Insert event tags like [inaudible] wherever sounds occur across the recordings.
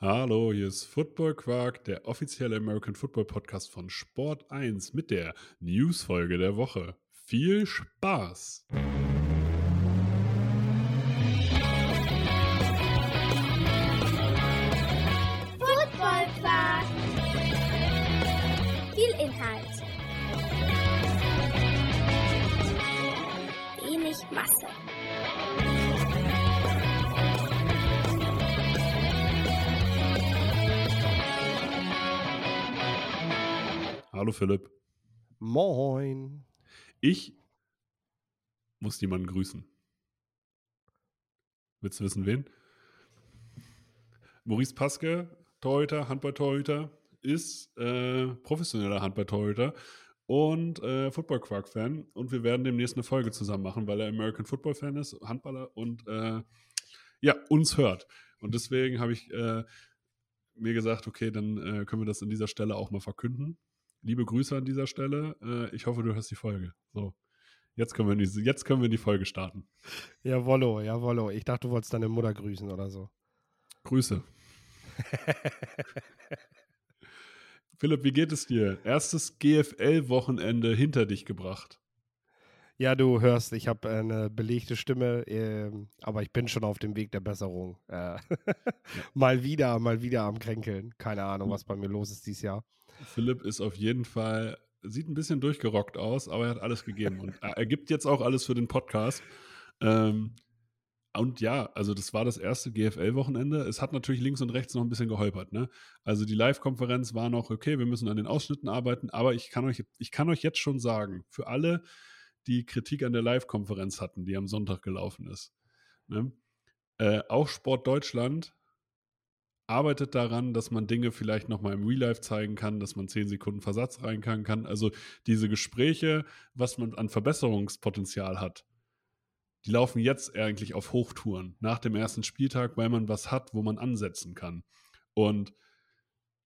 Hallo, hier ist Football Quark, der offizielle American Football Podcast von Sport 1 mit der Newsfolge der Woche. Viel Spaß! Football Quark. Viel Inhalt. Wenig Masse. Hallo Philipp. Moin. Ich muss jemanden grüßen. Willst du wissen, wen? Maurice Paske, Torhüter, Handball-Torhüter, ist äh, professioneller Handball-Torhüter und äh, Football-Quark-Fan. Und wir werden demnächst eine Folge zusammen machen, weil er American Football-Fan ist, Handballer und äh, ja, uns hört. Und deswegen habe ich äh, mir gesagt, okay, dann äh, können wir das an dieser Stelle auch mal verkünden. Liebe Grüße an dieser Stelle. Äh, ich hoffe, du hörst die Folge. So, jetzt können wir in die, jetzt können wir in die Folge starten. Jawollo, jawollo. Ich dachte, du wolltest deine Mutter grüßen oder so. Grüße. [laughs] Philipp, wie geht es dir? Erstes GFL-Wochenende hinter dich gebracht. Ja, du hörst, ich habe eine belegte Stimme, ähm, aber ich bin schon auf dem Weg der Besserung. Äh, [laughs] mal wieder, mal wieder am Kränkeln. Keine Ahnung, was bei mir los ist dieses Jahr. Philipp ist auf jeden Fall, sieht ein bisschen durchgerockt aus, aber er hat alles gegeben. Und er gibt jetzt auch alles für den Podcast. Ähm, und ja, also das war das erste GFL-Wochenende. Es hat natürlich links und rechts noch ein bisschen geholpert. Ne? Also die Live-Konferenz war noch, okay, wir müssen an den Ausschnitten arbeiten, aber ich kann euch, ich kann euch jetzt schon sagen, für alle, die Kritik an der Live-Konferenz hatten, die am Sonntag gelaufen ist, ne? äh, auch Sport Deutschland arbeitet daran, dass man Dinge vielleicht nochmal im Real Life zeigen kann, dass man 10 Sekunden Versatz reinkacken kann. Also diese Gespräche, was man an Verbesserungspotenzial hat, die laufen jetzt eigentlich auf Hochtouren nach dem ersten Spieltag, weil man was hat, wo man ansetzen kann. Und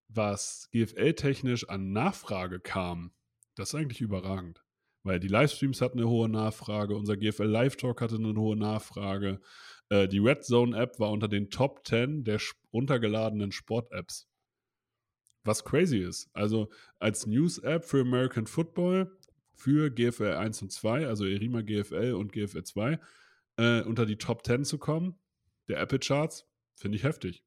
was GFL-technisch an Nachfrage kam, das ist eigentlich überragend. Weil die Livestreams hatten eine hohe Nachfrage, unser GFL Live Talk hatte eine hohe Nachfrage. Äh, die Red Zone App war unter den Top 10 der runtergeladenen Sport-Apps. Was crazy ist. Also als News-App für American Football, für GFL 1 und 2, also Erima GFL und GFL 2, äh, unter die Top 10 zu kommen, der Apple Charts, finde ich heftig.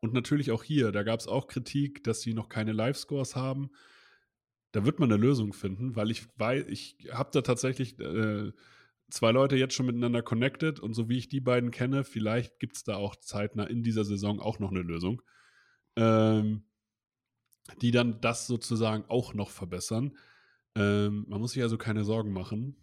Und natürlich auch hier, da gab es auch Kritik, dass sie noch keine Live-Scores haben. Da wird man eine Lösung finden, weil ich weiß, ich habe da tatsächlich äh, zwei Leute jetzt schon miteinander connected und so wie ich die beiden kenne, vielleicht gibt es da auch zeitnah in dieser Saison auch noch eine Lösung, ähm, die dann das sozusagen auch noch verbessern. Ähm, man muss sich also keine Sorgen machen.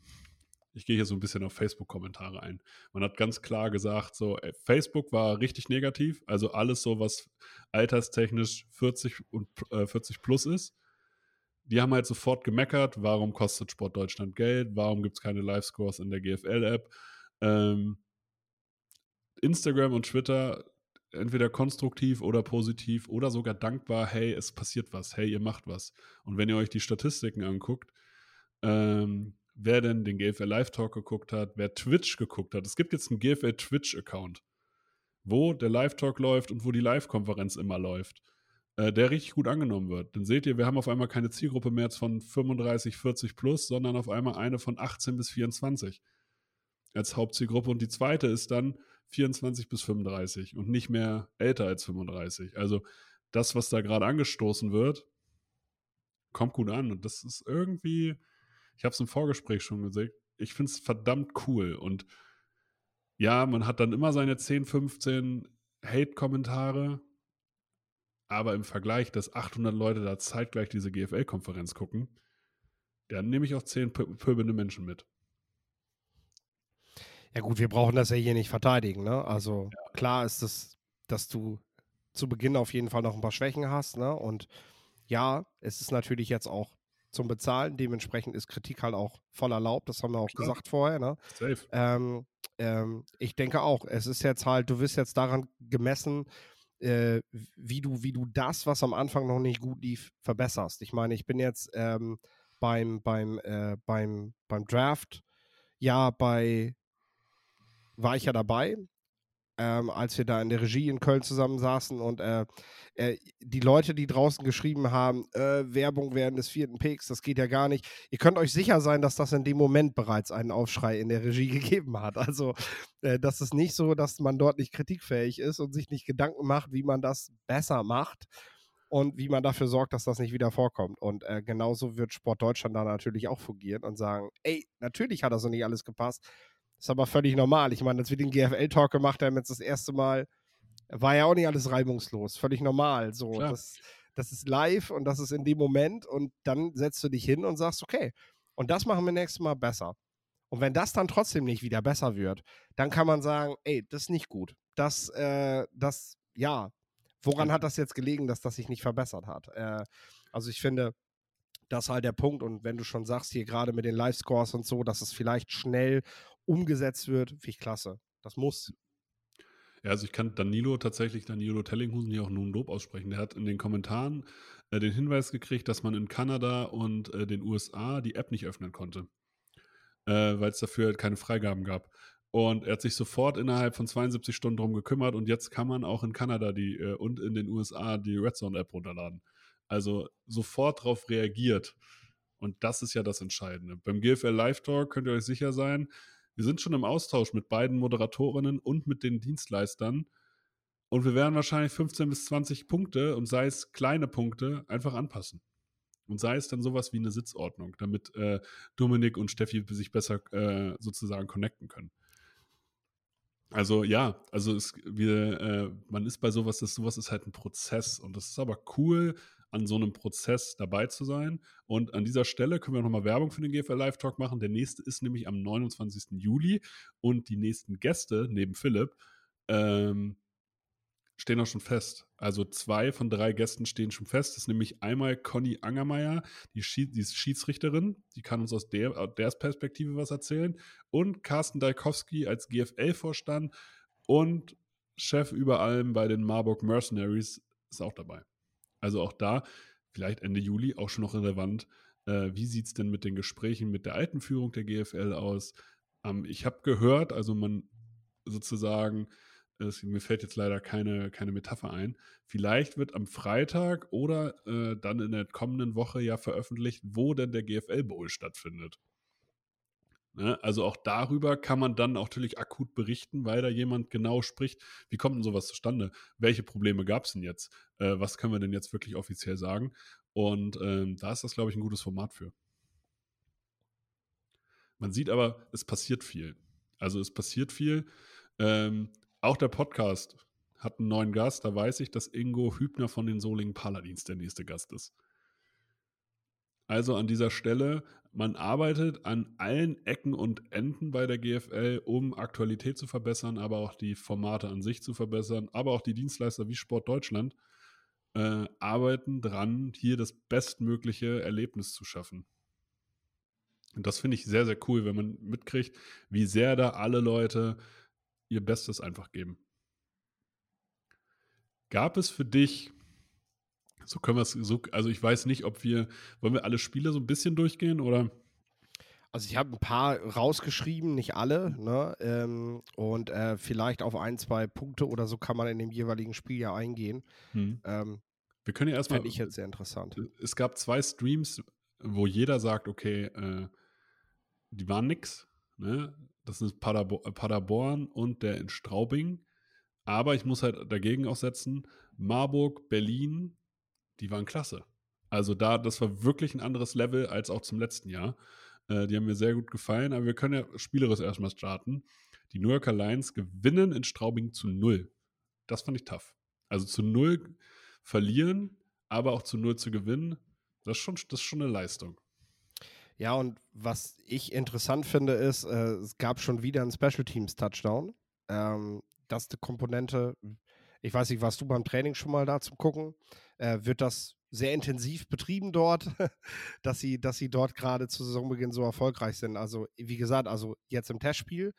Ich gehe hier so ein bisschen auf Facebook-Kommentare ein. Man hat ganz klar gesagt, so, ey, Facebook war richtig negativ, also alles so, was alterstechnisch 40 und äh, 40 plus ist. Die haben halt sofort gemeckert, warum kostet Sport Deutschland Geld, warum gibt es keine Live-Scores in der GFL-App. Ähm, Instagram und Twitter entweder konstruktiv oder positiv oder sogar dankbar, hey, es passiert was, hey, ihr macht was. Und wenn ihr euch die Statistiken anguckt, ähm, wer denn den GFL Live Talk geguckt hat, wer Twitch geguckt hat, es gibt jetzt einen GFL Twitch-Account, wo der Live Talk läuft und wo die Live-Konferenz immer läuft äh, der richtig gut angenommen wird. Dann seht ihr, wir haben auf einmal keine Zielgruppe mehr von 35, 40 plus, sondern auf einmal eine von 18 bis 24 als Hauptzielgruppe. Und die zweite ist dann 24 bis 35 und nicht mehr älter als 35. Also das, was da gerade angestoßen wird, kommt gut an. Und das ist irgendwie, ich habe es im Vorgespräch schon gesagt, ich finde es verdammt cool. Und ja, man hat dann immer seine 10, 15 Hate-Kommentare, aber im Vergleich, dass 800 Leute da zeitgleich diese GFL-Konferenz gucken, dann nehme ich auch 10 pö- pöbelnde Menschen mit. Ja gut, wir brauchen das ja hier nicht verteidigen, ne? Also klar ist es, dass du zu Beginn auf jeden Fall noch ein paar Schwächen hast, ne? Und ja, es ist natürlich jetzt auch zum Bezahlen, dementsprechend ist Kritik halt auch voll erlaubt, das haben wir auch Klar. gesagt vorher, ne? Safe. Ähm, ähm, ich denke auch, es ist jetzt halt, du wirst jetzt daran gemessen, äh, wie du, wie du das, was am Anfang noch nicht gut lief, verbesserst. Ich meine, ich bin jetzt ähm, beim, beim, äh, beim, beim Draft ja bei war ich ja dabei. Ähm, als wir da in der Regie in Köln zusammensaßen und äh, äh, die Leute, die draußen geschrieben haben, äh, Werbung während des vierten Picks, das geht ja gar nicht. Ihr könnt euch sicher sein, dass das in dem Moment bereits einen Aufschrei in der Regie [laughs] gegeben hat. Also äh, das ist nicht so, dass man dort nicht kritikfähig ist und sich nicht Gedanken macht, wie man das besser macht und wie man dafür sorgt, dass das nicht wieder vorkommt. Und äh, genauso wird Sport Deutschland da natürlich auch fungieren und sagen, ey, natürlich hat das noch nicht alles gepasst. Ist aber völlig normal. Ich meine, als wir den GFL-Talk gemacht haben, jetzt das erste Mal, war ja auch nicht alles reibungslos. Völlig normal. So, das, das ist live und das ist in dem Moment und dann setzt du dich hin und sagst, okay, und das machen wir nächstes Mal besser. Und wenn das dann trotzdem nicht wieder besser wird, dann kann man sagen, ey, das ist nicht gut. Das, äh, das, ja, Woran hat das jetzt gelegen, dass das sich nicht verbessert hat? Äh, also ich finde, das ist halt der Punkt. Und wenn du schon sagst, hier gerade mit den Live-Scores und so, dass es vielleicht schnell umgesetzt wird, finde ich klasse. Das muss. Ja, also ich kann Danilo tatsächlich, Danilo Tellinghusen hier auch nun Lob aussprechen. Der hat in den Kommentaren äh, den Hinweis gekriegt, dass man in Kanada und äh, den USA die App nicht öffnen konnte, äh, weil es dafür halt keine Freigaben gab. Und er hat sich sofort innerhalb von 72 Stunden darum gekümmert und jetzt kann man auch in Kanada die, äh, und in den USA die Red Zone App runterladen. Also sofort darauf reagiert. Und das ist ja das Entscheidende. Beim GFL Live Talk könnt ihr euch sicher sein, wir sind schon im Austausch mit beiden Moderatorinnen und mit den Dienstleistern. Und wir werden wahrscheinlich 15 bis 20 Punkte und sei es kleine Punkte einfach anpassen. Und sei es dann sowas wie eine Sitzordnung, damit äh, Dominik und Steffi sich besser äh, sozusagen connecten können. Also ja, also es, wir, äh, man ist bei sowas, das, sowas ist halt ein Prozess und das ist aber cool, an so einem Prozess dabei zu sein. Und an dieser Stelle können wir nochmal Werbung für den GFL Live Talk machen. Der nächste ist nämlich am 29. Juli und die nächsten Gäste neben Philipp ähm, stehen auch schon fest. Also zwei von drei Gästen stehen schon fest. Das ist nämlich einmal Conny Angermeier, die, Schied die Schiedsrichterin, die kann uns aus der, aus der Perspektive was erzählen. Und Carsten Dalkowski als GFL-Vorstand und Chef über allem bei den Marburg Mercenaries ist auch dabei. Also auch da, vielleicht Ende Juli, auch schon noch relevant. Äh, wie sieht es denn mit den Gesprächen mit der alten Führung der GFL aus? Ähm, ich habe gehört, also man sozusagen es, mir fällt jetzt leider keine, keine Metapher ein. Vielleicht wird am Freitag oder äh, dann in der kommenden Woche ja veröffentlicht, wo denn der GFL Bowl stattfindet. Ne? Also auch darüber kann man dann auch natürlich akut berichten, weil da jemand genau spricht, wie kommt denn sowas zustande? Welche Probleme gab es denn jetzt? Äh, was können wir denn jetzt wirklich offiziell sagen? Und ähm, da ist das, glaube ich, ein gutes Format für. Man sieht aber, es passiert viel. Also es passiert viel. Ähm, auch der Podcast hat einen neuen Gast. Da weiß ich, dass Ingo Hübner von den Solingen Paladins der nächste Gast ist. Also an dieser Stelle, man arbeitet an allen Ecken und Enden bei der GFL, um Aktualität zu verbessern, aber auch die Formate an sich zu verbessern, aber auch die Dienstleister wie Sport Deutschland äh, arbeiten dran, hier das bestmögliche Erlebnis zu schaffen. Und das finde ich sehr, sehr cool, wenn man mitkriegt, wie sehr da alle Leute ihr Bestes einfach geben. Gab es für dich, so können wir es so, also ich weiß nicht, ob wir, wollen wir alle Spiele so ein bisschen durchgehen oder? Also ich habe ein paar rausgeschrieben, nicht alle, ne? Ähm, und äh, vielleicht auf ein, zwei Punkte oder so kann man in dem jeweiligen Spiel ja eingehen. Hm. Ähm, wir können ja erstmal. ich jetzt sehr interessant. Es gab zwei Streams, wo jeder sagt, okay, äh, die waren nix. Ne? Das ist Paderbo Paderborn und der in Straubing. Aber ich muss halt dagegen auch setzen, Marburg, Berlin, die waren klasse. Also da, das war wirklich ein anderes Level als auch zum letzten Jahr. Äh, die haben mir sehr gut gefallen, aber wir können ja spielerisch erstmal starten. Die New Yorker Lions gewinnen in Straubing zu null. Das fand ich tough. Also zu null verlieren, aber auch zu null zu gewinnen, das ist schon, das ist schon eine Leistung. Ja, und was ich interessant finde, ist, äh, es gab schon wieder einen Special Teams Touchdown. Ähm, das ist die Komponente, ich weiß nicht, warst du beim Training schon mal da zum Gucken? Äh, wird das sehr intensiv betrieben dort, [laughs] dass sie, dass sie dort gerade zu Saisonbeginn so erfolgreich sind. Also, wie gesagt, also jetzt im Testspiel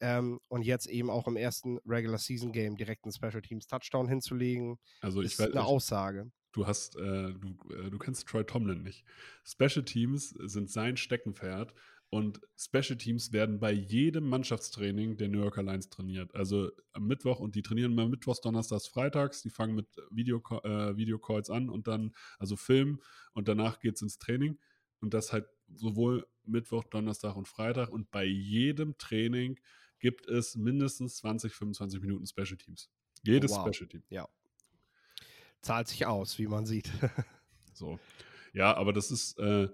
ähm, und jetzt eben auch im ersten Regular Season Game direkt einen Special Teams Touchdown hinzulegen, also ich ist weiß, eine Aussage du hast, äh, du, äh, du kennst Troy Tomlin nicht. Special Teams sind sein Steckenpferd. Und Special Teams werden bei jedem Mannschaftstraining der New Yorker Lions trainiert. Also am Mittwoch und die trainieren immer Mittwochs, Donnerstags, Freitags. Die fangen mit Video, äh, Videocalls an und dann, also Film und danach geht es ins Training. Und das halt sowohl Mittwoch, Donnerstag und Freitag. Und bei jedem Training gibt es mindestens 20, 25 Minuten Special Teams. Jedes wow. Special Team. Ja. Zahlt sich aus, wie man sieht. [laughs] so. Ja, aber das ist, äh,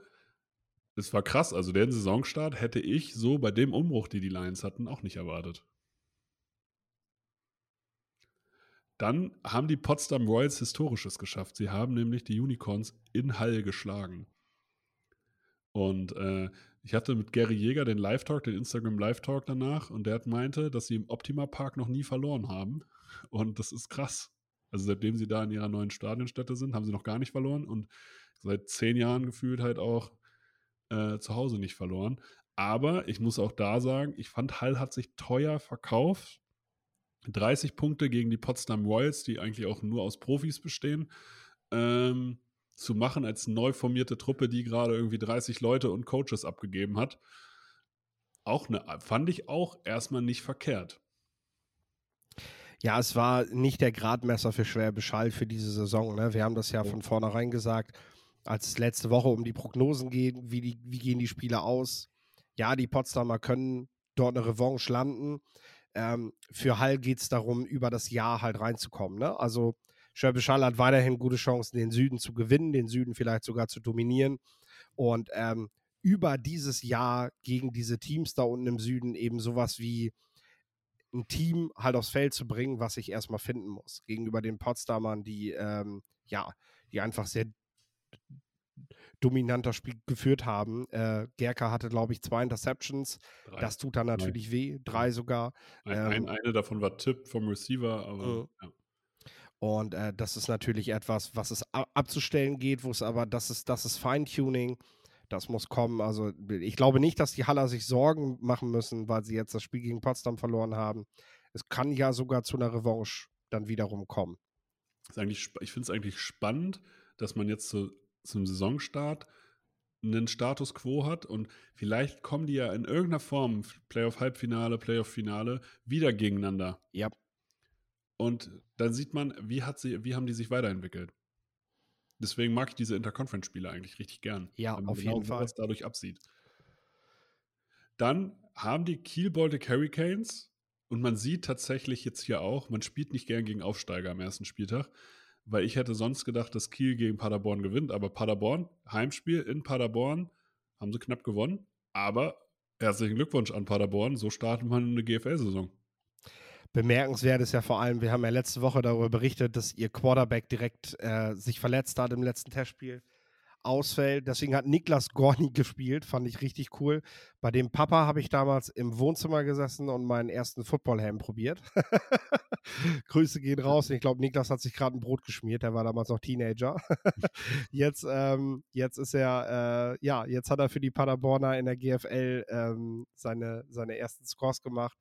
es war krass. Also den Saisonstart hätte ich so bei dem Umbruch, die die Lions hatten, auch nicht erwartet. Dann haben die Potsdam Royals Historisches geschafft. Sie haben nämlich die Unicorns in Hall geschlagen. Und äh, ich hatte mit Gary Jäger den Live-Talk, den Instagram Live-Talk danach, und der meinte, dass sie im Optima Park noch nie verloren haben. Und das ist krass. Also seitdem sie da in ihrer neuen Stadionstätte sind, haben sie noch gar nicht verloren und seit zehn Jahren gefühlt halt auch äh, zu Hause nicht verloren. Aber ich muss auch da sagen, ich fand, Hall hat sich teuer verkauft. 30 Punkte gegen die Potsdam Royals, die eigentlich auch nur aus Profis bestehen, ähm, zu machen als neu formierte Truppe, die gerade irgendwie 30 Leute und Coaches abgegeben hat. Auch eine, fand ich auch erstmal nicht verkehrt. Ja, es war nicht der Gradmesser für Schwäbisch Hall für diese Saison. Ne? Wir haben das ja von vornherein gesagt als es letzte Woche um die Prognosen geht, wie, die, wie gehen die Spiele aus. Ja, die Potsdamer können dort eine Revanche landen. Ähm, für Hall geht es darum, über das Jahr halt reinzukommen. Ne? Also Schwäbisch Hall hat weiterhin gute Chancen, den Süden zu gewinnen, den Süden vielleicht sogar zu dominieren. Und ähm, über dieses Jahr gegen diese Teams da unten im Süden eben sowas wie ein Team halt aufs Feld zu bringen, was ich erstmal finden muss. Gegenüber den Potsdamern, die ähm, ja, die einfach sehr dominanter Spiel geführt haben. Äh, Gerka hatte, glaube ich, zwei Interceptions. Drei. Das tut dann natürlich Nein. weh. Drei sogar. Ein, ähm, eine davon war Tipp vom Receiver, aber äh, ja. Und äh, das ist natürlich etwas, was es abzustellen geht, wo es aber, das ist, das ist Feintuning. Das muss kommen. Also ich glaube nicht, dass die Haller sich Sorgen machen müssen, weil sie jetzt das Spiel gegen Potsdam verloren haben. Es kann ja sogar zu einer Revanche dann wiederum kommen. ich finde es eigentlich spannend, dass man jetzt so zum Saisonstart einen Status quo hat und vielleicht kommen die ja in irgendeiner Form, Playoff-Halbfinale, Playoff-Finale, wieder gegeneinander. Ja. Und dann sieht man, wie, hat sie, wie haben die sich weiterentwickelt. Deswegen mag ich diese Interconference-Spiele eigentlich richtig gern. Ja, auf genau jeden Fall. Was dadurch absieht. Dann haben die Kiel Baltic Hurricanes und man sieht tatsächlich jetzt hier auch, man spielt nicht gern gegen Aufsteiger am ersten Spieltag, weil ich hätte sonst gedacht, dass Kiel gegen Paderborn gewinnt. Aber Paderborn, Heimspiel in Paderborn, haben sie knapp gewonnen. Aber herzlichen Glückwunsch an Paderborn, so startet man eine GFL-Saison. Bemerkenswert ist ja vor allem, wir haben ja letzte Woche darüber berichtet, dass ihr Quarterback direkt äh, sich verletzt hat im letzten Testspiel ausfällt. Deswegen hat Niklas [laughs] Gorni gespielt, fand ich richtig cool. Bei dem Papa habe ich damals im Wohnzimmer gesessen und meinen ersten Footballhelm probiert. [laughs] Grüße gehen raus. Ich glaube, Niklas hat sich gerade ein Brot geschmiert. Der war damals noch Teenager. [laughs] jetzt, ähm, jetzt ist er, äh, ja, jetzt hat er für die Paderborner in der GFL ähm, seine, seine ersten Scores gemacht.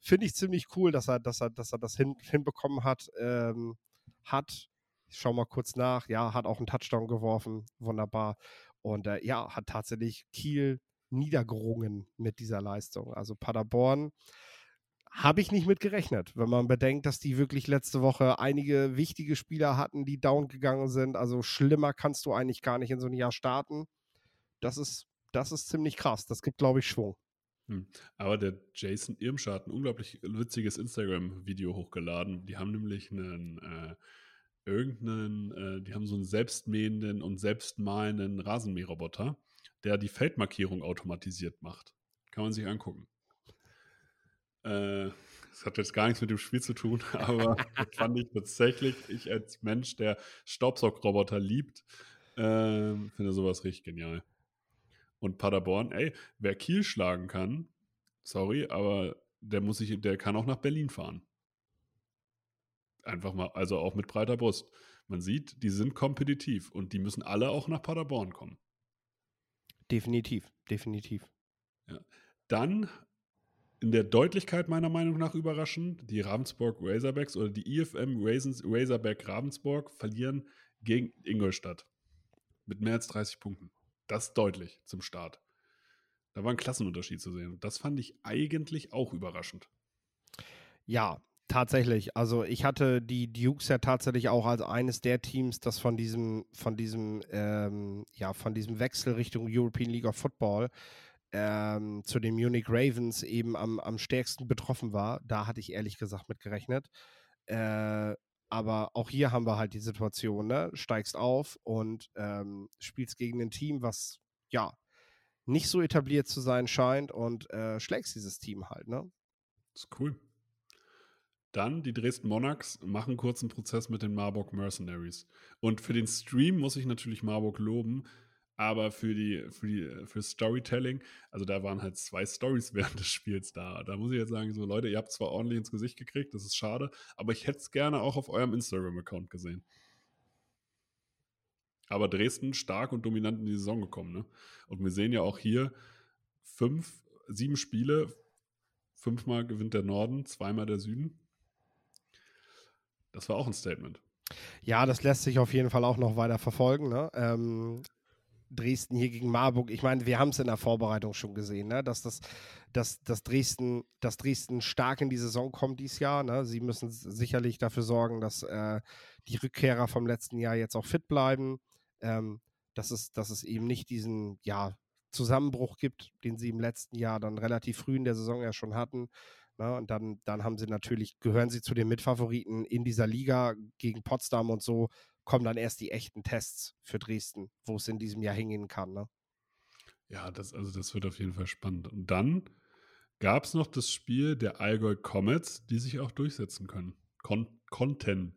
Finde ich ziemlich cool, dass er, dass er, dass er das hin, hinbekommen hat. Ähm, hat ich schaue mal kurz nach. Ja, hat auch einen Touchdown geworfen. Wunderbar. Und äh, ja, hat tatsächlich Kiel niedergerungen mit dieser Leistung. Also Paderborn habe ich nicht mit gerechnet, wenn man bedenkt, dass die wirklich letzte Woche einige wichtige Spieler hatten, die down gegangen sind. Also schlimmer kannst du eigentlich gar nicht in so ein Jahr starten. Das ist, das ist ziemlich krass. Das gibt, glaube ich, Schwung. Hm. Aber der Jason Irmscher hat ein unglaublich witziges Instagram-Video hochgeladen. Die haben nämlich einen äh, irgendeinen, äh, die haben so einen selbstmähenden und selbstmalenden Rasenmäherroboter, der die Feldmarkierung automatisiert macht. Kann man sich angucken. Äh, das hat jetzt gar nichts mit dem Spiel zu tun, [laughs] aber das fand ich tatsächlich, ich als Mensch, der Staubsaugroboter liebt, äh, finde sowas richtig genial. Und Paderborn, ey, wer Kiel schlagen kann, sorry, aber der muss sich, der kann auch nach Berlin fahren einfach mal, also auch mit breiter Brust. Man sieht, die sind kompetitiv und die müssen alle auch nach Paderborn kommen. Definitiv, definitiv. Ja. Dann in der Deutlichkeit meiner Meinung nach überraschend, die Ravensburg Razorbacks oder die IFM Razorback Ravensburg verlieren gegen Ingolstadt mit mehr als 30 Punkten. Das ist deutlich zum Start. Da war ein Klassenunterschied zu sehen. Das fand ich eigentlich auch überraschend. Ja, tatsächlich. Also ich hatte die Dukes ja tatsächlich auch als eines der Teams, das von diesem, von diesem, ähm, ja, von diesem Wechsel Richtung European League of Football ähm, zu den Munich Ravens eben am, am stärksten betroffen war. Da hatte ich ehrlich gesagt mit gerechnet. Äh, aber auch hier haben wir halt die Situation, ne? Steigst auf und ähm, spielst gegen ein Team, was ja nicht so etabliert zu sein scheint und äh, schlägst dieses Team halt, ne? Das ist cool. Dann die Dresden Monarchs machen kurzen Prozess mit den Marburg Mercenaries. Und für den Stream muss ich natürlich Marburg loben, aber für die, für die, für Storytelling, also da waren halt zwei Stories [laughs] während des Spiels da. Da muss ich jetzt sagen, so Leute, ihr habt zwar ordentlich ins Gesicht gekriegt, das ist schade, aber ich hätte es gerne auch auf eurem Instagram-Account gesehen. Aber Dresden stark und dominant in die Saison gekommen, ne? Und wir sehen ja auch hier fünf, sieben Spiele, fünfmal gewinnt der Norden, zweimal der Süden. Das war auch ein Statement. Ja, das lässt sich auf jeden Fall auch noch weiter verfolgen. Ne? Ähm, Dresden hier gegen Marburg. Ich meine, wir haben es in der Vorbereitung schon gesehen, ne? dass, das, dass, dass, Dresden, dass Dresden stark in die Saison kommt dieses Jahr. Ne? Sie müssen sicherlich dafür sorgen, dass äh, die Rückkehrer vom letzten Jahr jetzt auch fit bleiben. Ähm, dass, es, dass es eben nicht diesen ja, Zusammenbruch gibt, den sie im letzten Jahr dann relativ früh in der Saison ja schon hatten. Ne? Und dann, dann haben sie natürlich, gehören sie zu den Mitfavoriten in dieser Liga gegen Potsdam und so kommen dann erst die echten Tests für Dresden, wo es in diesem Jahr hingehen kann. Ne? Ja, das, also das wird auf jeden Fall spannend. Und dann gab es noch das Spiel der Allgäu Comets, die sich auch durchsetzen können. Kon konnten.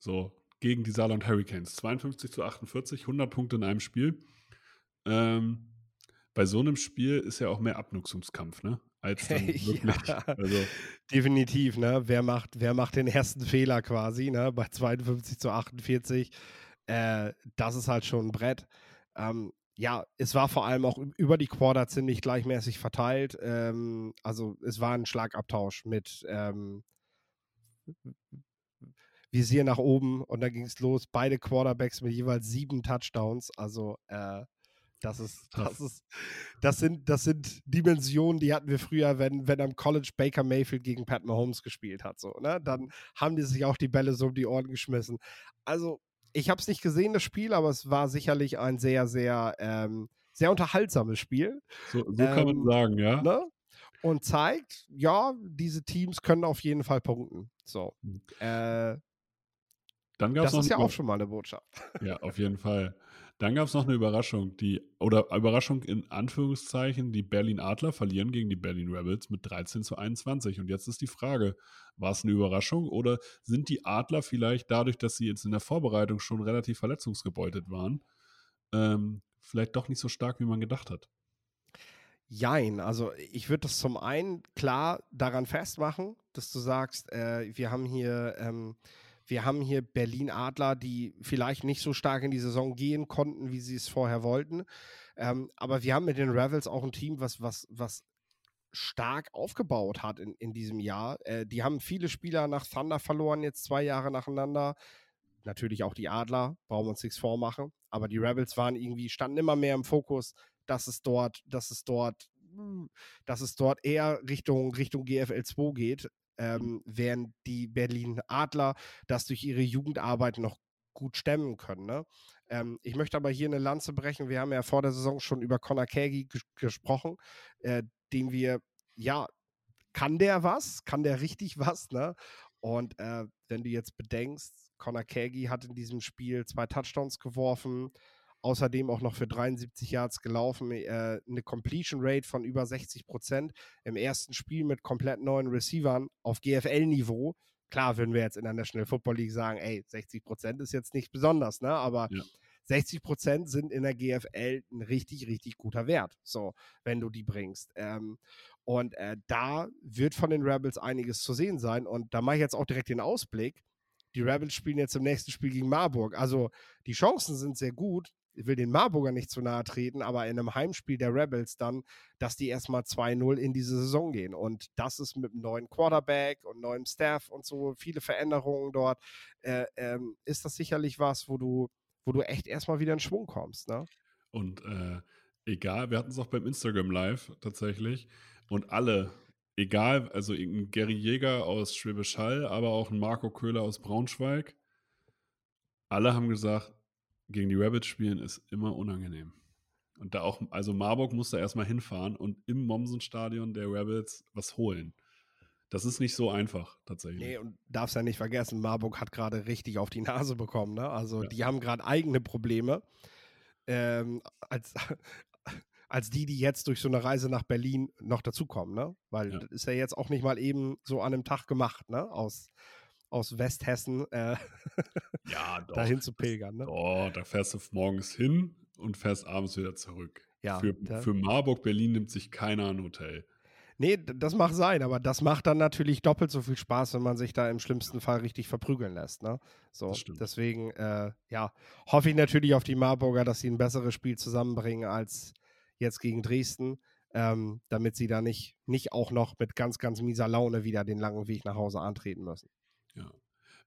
So, gegen die Saarland Hurricanes. 52 zu 48, 100 Punkte in einem Spiel. Ähm, bei so einem Spiel ist ja auch mehr Abnutzungskampf, ne? Als dann [laughs] wirklich. ja, also. Definitiv, ne? Wer macht, wer macht den ersten Fehler quasi, ne? Bei 52 zu 48. Äh, das ist halt schon ein Brett. Ähm, ja, es war vor allem auch über die Quarter ziemlich gleichmäßig verteilt. Ähm, also es war ein Schlagabtausch mit ähm, Visier nach oben und dann ging es los. Beide Quarterbacks mit jeweils sieben Touchdowns. Also äh, das ist, das ist, das sind, das sind Dimensionen, die hatten wir früher, wenn, wenn am College Baker Mayfield gegen Pat Mahomes gespielt hat. So, ne? Dann haben die sich auch die Bälle so um die Ohren geschmissen. Also, ich habe es nicht gesehen, das Spiel, aber es war sicherlich ein sehr, sehr, ähm, sehr unterhaltsames Spiel. So, so ähm, kann man ähm, sagen, ja. Ne? Und zeigt, ja, diese Teams können auf jeden Fall punkten. So. Hm. Äh, Dann gab's das ist ja auch schon mal eine Botschaft. Ja, auf [laughs] jeden Fall. Dann gab es noch eine Überraschung, die, oder Überraschung in Anführungszeichen, die Berlin Adler verlieren gegen die Berlin Rebels mit 13 zu 21. Und jetzt ist die Frage, war es eine Überraschung oder sind die Adler vielleicht dadurch, dass sie jetzt in der Vorbereitung schon relativ verletzungsgebeutet waren, ähm, vielleicht doch nicht so stark, wie man gedacht hat? Jein, also ich würde das zum einen klar daran festmachen, dass du sagst, äh, wir haben hier ähm, wir haben hier Berlin Adler, die vielleicht nicht so stark in die Saison gehen konnten, wie sie es vorher wollten. Ähm, aber wir haben mit den Ravels auch ein Team, was, was, was stark aufgebaut hat in, in diesem Jahr. Äh, die haben viele Spieler nach Thunder verloren, jetzt zwei Jahre nacheinander. Natürlich auch die Adler, brauchen wir uns nichts vormachen. Aber die Rebels waren irgendwie, standen immer mehr im Fokus, dass es dort, dass es dort, hm, dass es dort eher Richtung, Richtung GFL 2 geht ähm, während die Berlin Adler das durch ihre Jugendarbeit noch gut stemmen können. Ne? Ähm, ich möchte aber hier eine Lanze brechen. Wir haben ja vor der Saison schon über Conor Kagi ges gesprochen, äh, den wir, ja, kann der was? Kann der richtig was? Ne? Und äh, wenn du jetzt bedenkst, Conor Kagi hat in diesem Spiel zwei Touchdowns geworfen, Außerdem auch noch für 73 Yards gelaufen, äh, eine Completion Rate von über 60 Prozent im ersten Spiel mit komplett neuen Receivern auf GFL-Niveau. Klar würden wir jetzt in der National Football League sagen, ey, 60 Prozent ist jetzt nicht besonders, ne? Aber ja. 60 Prozent sind in der GFL ein richtig, richtig guter Wert, so, wenn du die bringst. Ähm, und äh, da wird von den Rebels einiges zu sehen sein. Und da mache ich jetzt auch direkt den Ausblick. Die Rebels spielen jetzt im nächsten Spiel gegen Marburg. Also die Chancen sind sehr gut, ich will den Marburger nicht zu nahe treten, aber in einem Heimspiel der Rebels dann, dass die erstmal 2-0 in diese Saison gehen. Und das ist mit einem neuen Quarterback und neuem Staff und so viele Veränderungen dort, äh, ähm, ist das sicherlich was, wo du, wo du echt erstmal wieder in Schwung kommst. Ne? Und äh, egal, wir hatten es auch beim Instagram Live tatsächlich. Und alle, egal, also ein Gary Jäger aus Schwäbisch Hall, aber auch ein Marco Köhler aus Braunschweig, alle haben gesagt, gegen die Rabbits spielen ist immer unangenehm. Und da auch, also Marburg muss da erstmal hinfahren und im Mommsen-Stadion der Rabbits was holen. Das ist nicht so einfach, tatsächlich. Nee, und darfst ja nicht vergessen, Marburg hat gerade richtig auf die Nase bekommen. Ne? Also Ja. die haben gerade eigene Probleme. Ähm, als, [laughs] als die, die jetzt durch so eine Reise nach Berlin noch dazukommen, ne? Weil Ja. das ist ja jetzt auch nicht mal eben so an einem Tag gemacht, ne? Aus, aus Westhessen äh, Ja, [laughs] doch. dahin zu pilgern, ne? Oh, da fährst du morgens hin und fährst abends wieder zurück. Ja, für, da- für Marburg, Berlin nimmt sich keiner ein Hotel. Nee, das mag sein, aber das macht dann natürlich doppelt so viel Spaß, wenn man sich da im schlimmsten Fall richtig verprügeln lässt. Ne? So, Das stimmt. deswegen, äh, ja, hoffe ich natürlich auf die Marburger, dass sie ein besseres Spiel zusammenbringen als jetzt gegen Dresden, ähm, damit sie da nicht, nicht auch noch mit ganz, ganz mieser Laune wieder den langen Weg nach Hause antreten müssen. Ja.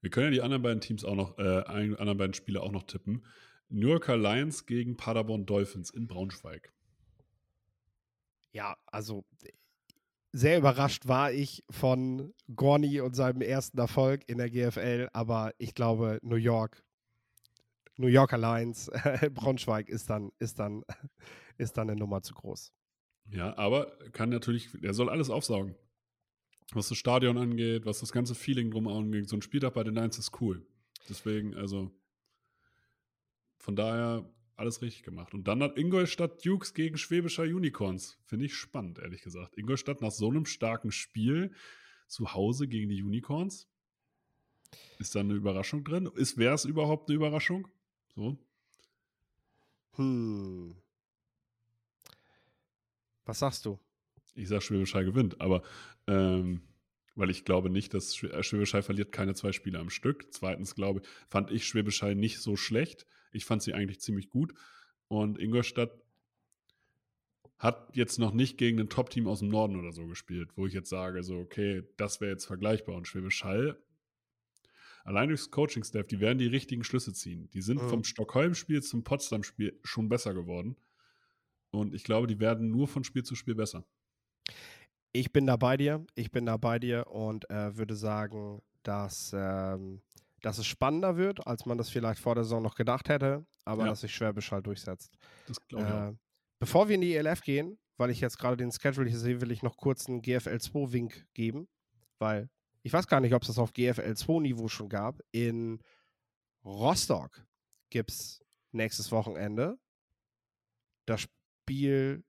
Wir können ja die anderen beiden Teams auch noch, äh, ein- anderen beiden Spiele auch noch tippen. New Yorker Lions gegen Paderborn Dolphins in Braunschweig. Ja, also sehr überrascht war ich von Gorni und seinem ersten Erfolg in der GFL, aber ich glaube, New York, New Yorker Lions, [laughs] Braunschweig ist dann, ist dann, [laughs] ist dann eine Nummer zu groß. Ja, aber kann natürlich, er soll alles aufsaugen. Was das Stadion angeht, was das ganze Feeling drum angeht. So ein Spieltag bei den Lions ist cool. Deswegen, also, von daher alles richtig gemacht. Und dann hat Ingolstadt Dukes gegen Schwäbischer Unicorns. Finde ich spannend, ehrlich gesagt. Ingolstadt nach so einem starken Spiel zu Hause gegen die Unicorns. Ist da eine Überraschung drin? Ist, wäre es überhaupt eine Überraschung? So. Hm. Was sagst du? Ich sag, Schwäbisch Hall gewinnt, aber ähm, weil ich glaube nicht, dass äh, Schwäbisch Hall verliert keine zwei Spiele am Stück. Zweitens glaube fand ich Schwäbisch Hall nicht so schlecht. Ich fand sie eigentlich ziemlich gut. Und Ingolstadt hat jetzt noch nicht gegen ein Top-Team aus dem Norden oder so gespielt, wo ich jetzt sage, so, okay, das wäre jetzt vergleichbar. Und Schwäbisch Hall, allein durchs Coaching-Staff, die werden die richtigen Schlüsse ziehen. Die sind Mhm. vom Stockholm-Spiel zum Potsdam-Spiel schon besser geworden. Und ich glaube, die werden nur von Spiel zu Spiel besser. Ich bin da bei dir. Ich bin da bei dir und äh, würde sagen, dass, ähm, dass es spannender wird, als man das vielleicht vor der Saison noch gedacht hätte, aber Ja. dass sich Schwäbisch halt durchsetzt. Das glaube ich auch. Äh, bevor wir in die ELF gehen, weil ich jetzt gerade den Schedule hier sehe, will ich noch kurz einen GFL 2 Wink geben, weil ich weiß gar nicht, ob es das auf GFL 2 Niveau schon gab. In Rostock gibt es nächstes Wochenende das Spiel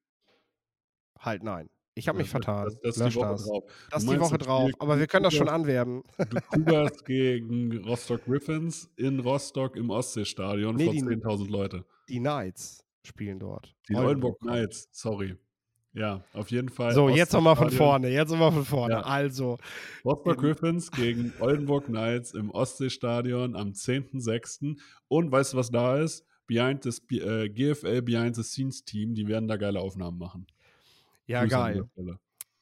halt nein. Ich habe mich Das- vertan. Das, das ist Lösch die Woche das. drauf. Das ist die Woche das drauf, aber wir können das schon anwerben. Du Cougars gegen Rostock Griffins in Rostock im Ostseestadion Nee, vor die- 10.000 Leute. Die Knights spielen dort. Die Oldenburg. Knights, sorry. Ja, auf jeden Fall. So, jetzt nochmal von vorne, jetzt nochmal von vorne. Ja. Also, Rostock in- Griffins gegen Oldenburg Knights im Ostseestadion am 10.06. Und weißt du, was da ist? Behind the, Sp- äh, GFL Behind the Scenes Team, die werden da geile Aufnahmen machen. Ja, Grüße geil.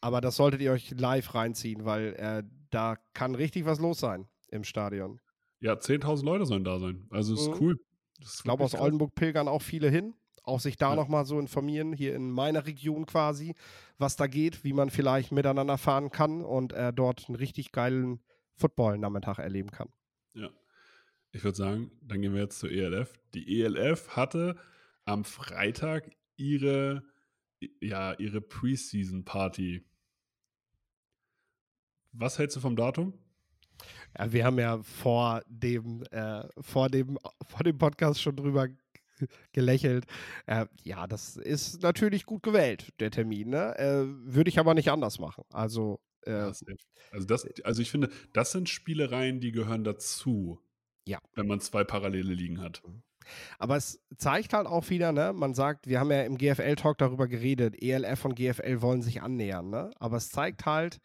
Aber das solltet ihr euch live reinziehen, weil äh, da kann richtig was los sein im Stadion. Ja, 10.000 Leute sollen da sein. Also ist Mhm. cool. Ist Ich glaube, aus krass. Oldenburg pilgern auch viele hin. Auch sich da Ja. nochmal so informieren, hier in meiner Region quasi, was da geht, wie man vielleicht miteinander fahren kann und äh, dort einen richtig geilen Football-Nachmittag erleben kann. Ja. Ich würde sagen, dann gehen wir jetzt zur ELF. Die ELF hatte am Freitag ihre, ja, ihre Preseason-Party. Was hältst du vom Datum? Ja, wir haben ja vor dem, äh, vor dem, vor dem Podcast schon drüber gelächelt. Äh, ja, das ist natürlich gut gewählt, der Termin. Ne? Äh, Würde ich aber nicht anders machen. Also, äh. Also, das, also ich finde, das sind Spielereien, die gehören dazu. Ja. Wenn man zwei Parallele liegen hat. Aber es zeigt halt auch wieder, ne? man sagt, wir haben ja im GFL-Talk darüber geredet, ELF und GFL wollen sich annähern. Ne? Aber es zeigt halt,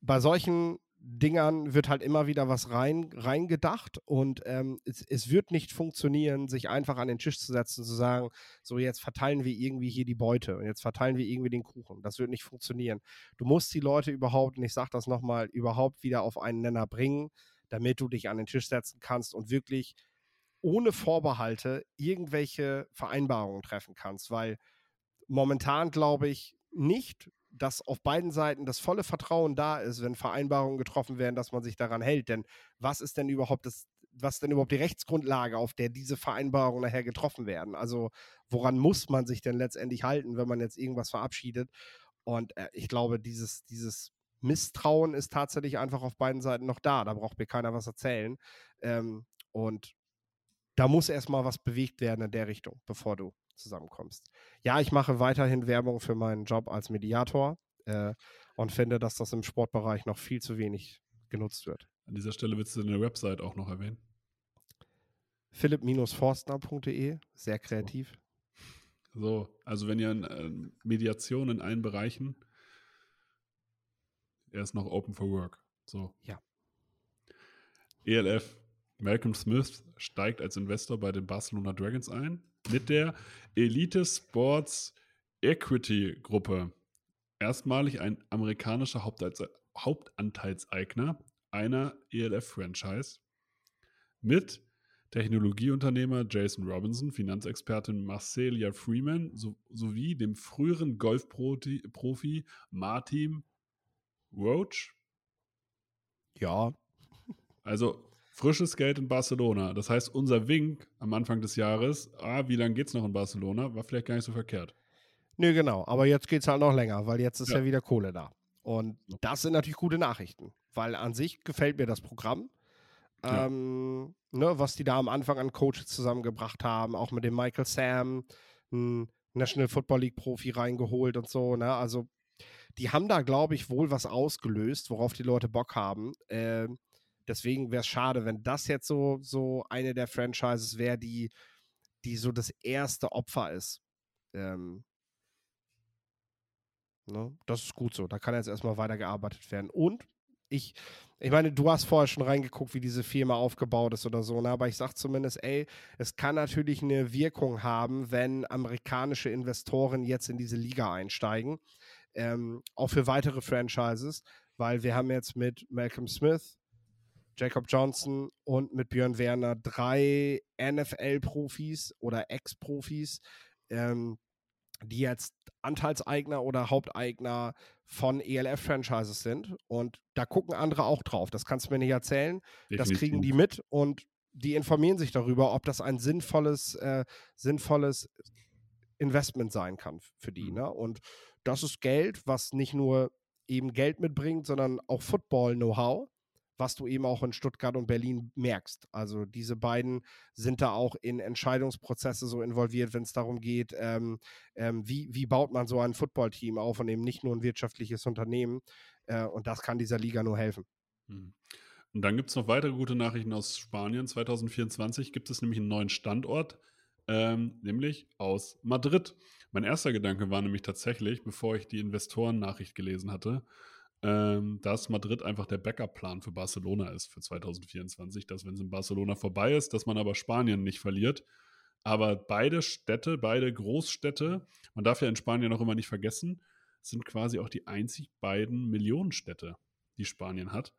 bei solchen Dingern wird halt immer wieder was rein, reingedacht und ähm, es, es wird nicht funktionieren, sich einfach an den Tisch zu setzen und zu sagen, so jetzt verteilen wir irgendwie hier die Beute und jetzt verteilen wir irgendwie den Kuchen. Das wird nicht funktionieren. Du musst die Leute überhaupt, und ich sage das nochmal, überhaupt wieder auf einen Nenner bringen, damit du dich an den Tisch setzen kannst und wirklich ohne Vorbehalte irgendwelche Vereinbarungen treffen kannst, weil momentan glaube ich nicht, dass auf beiden Seiten das volle Vertrauen da ist, wenn Vereinbarungen getroffen werden, dass man sich daran hält. Denn was ist denn überhaupt das, was denn überhaupt die Rechtsgrundlage, auf der diese Vereinbarungen nachher getroffen werden? Also woran muss man sich denn letztendlich halten, wenn man jetzt irgendwas verabschiedet? Und äh, ich glaube, dieses, dieses Misstrauen ist tatsächlich einfach auf beiden Seiten noch da. Da braucht mir keiner was erzählen. Ähm, und da muss erstmal was bewegt werden in der Richtung, bevor du zusammenkommst. Ja, ich mache weiterhin Werbung für meinen Job als Mediator äh, und finde, dass das im Sportbereich noch viel zu wenig genutzt wird. An dieser Stelle willst du deine Website auch noch erwähnen? philipp-forstner.de, sehr kreativ. So, also wenn ihr äh, Mediation in allen Bereichen, er ist noch open for work. So. Ja. ELF. Malcolm Smith steigt als Investor bei den Barcelona Dragons ein mit der Elite Sports Equity Gruppe. Erstmalig ein amerikanischer Hauptanteilseigner einer ELF-Franchise mit Technologieunternehmer Jason Robinson, Finanzexpertin Marcelia Freeman so, sowie dem früheren Golfprofi Martin Roach. Ja. Also frisches Geld in Barcelona. Das heißt, unser Wink am Anfang des Jahres, ah, wie lange geht es noch in Barcelona, war vielleicht gar nicht so verkehrt. Nö, genau. Aber jetzt geht es halt noch länger, weil jetzt ist ja, ja wieder Kohle da. Und das sind natürlich gute Nachrichten, weil an sich gefällt mir das Programm. Ja. Ähm, ne, was die da am Anfang an Coaches zusammengebracht haben, auch mit dem Michael Sam, ein National Football League Profi reingeholt und so. Ne? Also, die haben da, glaube ich, wohl was ausgelöst, worauf die Leute Bock haben. Äh, deswegen wäre es schade, wenn das jetzt so, so eine der Franchises wäre, die, die so das erste Opfer ist. Ähm, ne? Das ist gut so. Da kann jetzt erstmal weitergearbeitet werden. Und ich, ich meine, du hast vorher schon reingeguckt, wie diese Firma aufgebaut ist oder so, ne? aber ich sage zumindest, ey, es kann natürlich eine Wirkung haben, wenn amerikanische Investoren jetzt in diese Liga einsteigen, ähm, auch für weitere Franchises, weil wir haben jetzt mit Malcolm Smith, Jacob Johnson und mit Björn Werner drei NFL-Profis oder Ex-Profis, ähm, die jetzt Anteilseigner oder Haupteigner von ELF-Franchises sind. Und da gucken andere auch drauf. Das kannst du mir nicht erzählen. Definitiv. Das kriegen die mit und die informieren sich darüber, ob das ein sinnvolles, äh, sinnvolles Investment sein kann für die. Mhm. Ne? Und das ist Geld, was nicht nur eben Geld mitbringt, sondern auch Football-Know-how was du eben auch in Stuttgart und Berlin merkst. Also diese beiden sind da auch in Entscheidungsprozesse so involviert, wenn es darum geht, ähm, ähm, wie, wie baut man so ein Footballteam auf und eben nicht nur ein wirtschaftliches Unternehmen. Äh, und das kann dieser Liga nur helfen. Hm. Und dann gibt es noch weitere gute Nachrichten aus Spanien. 2024 gibt es nämlich einen neuen Standort, ähm, nämlich aus Madrid. Mein erster Gedanke war nämlich tatsächlich, bevor ich die Investoren-Nachricht gelesen hatte, ähm, dass Madrid einfach der Backup-Plan für Barcelona ist für 2024, dass wenn es in Barcelona vorbei ist, dass man aber Spanien nicht verliert. Aber beide Städte, beide Großstädte, man darf ja in Spanien auch immer nicht vergessen, sind quasi auch die einzig beiden Millionenstädte, die Spanien hat,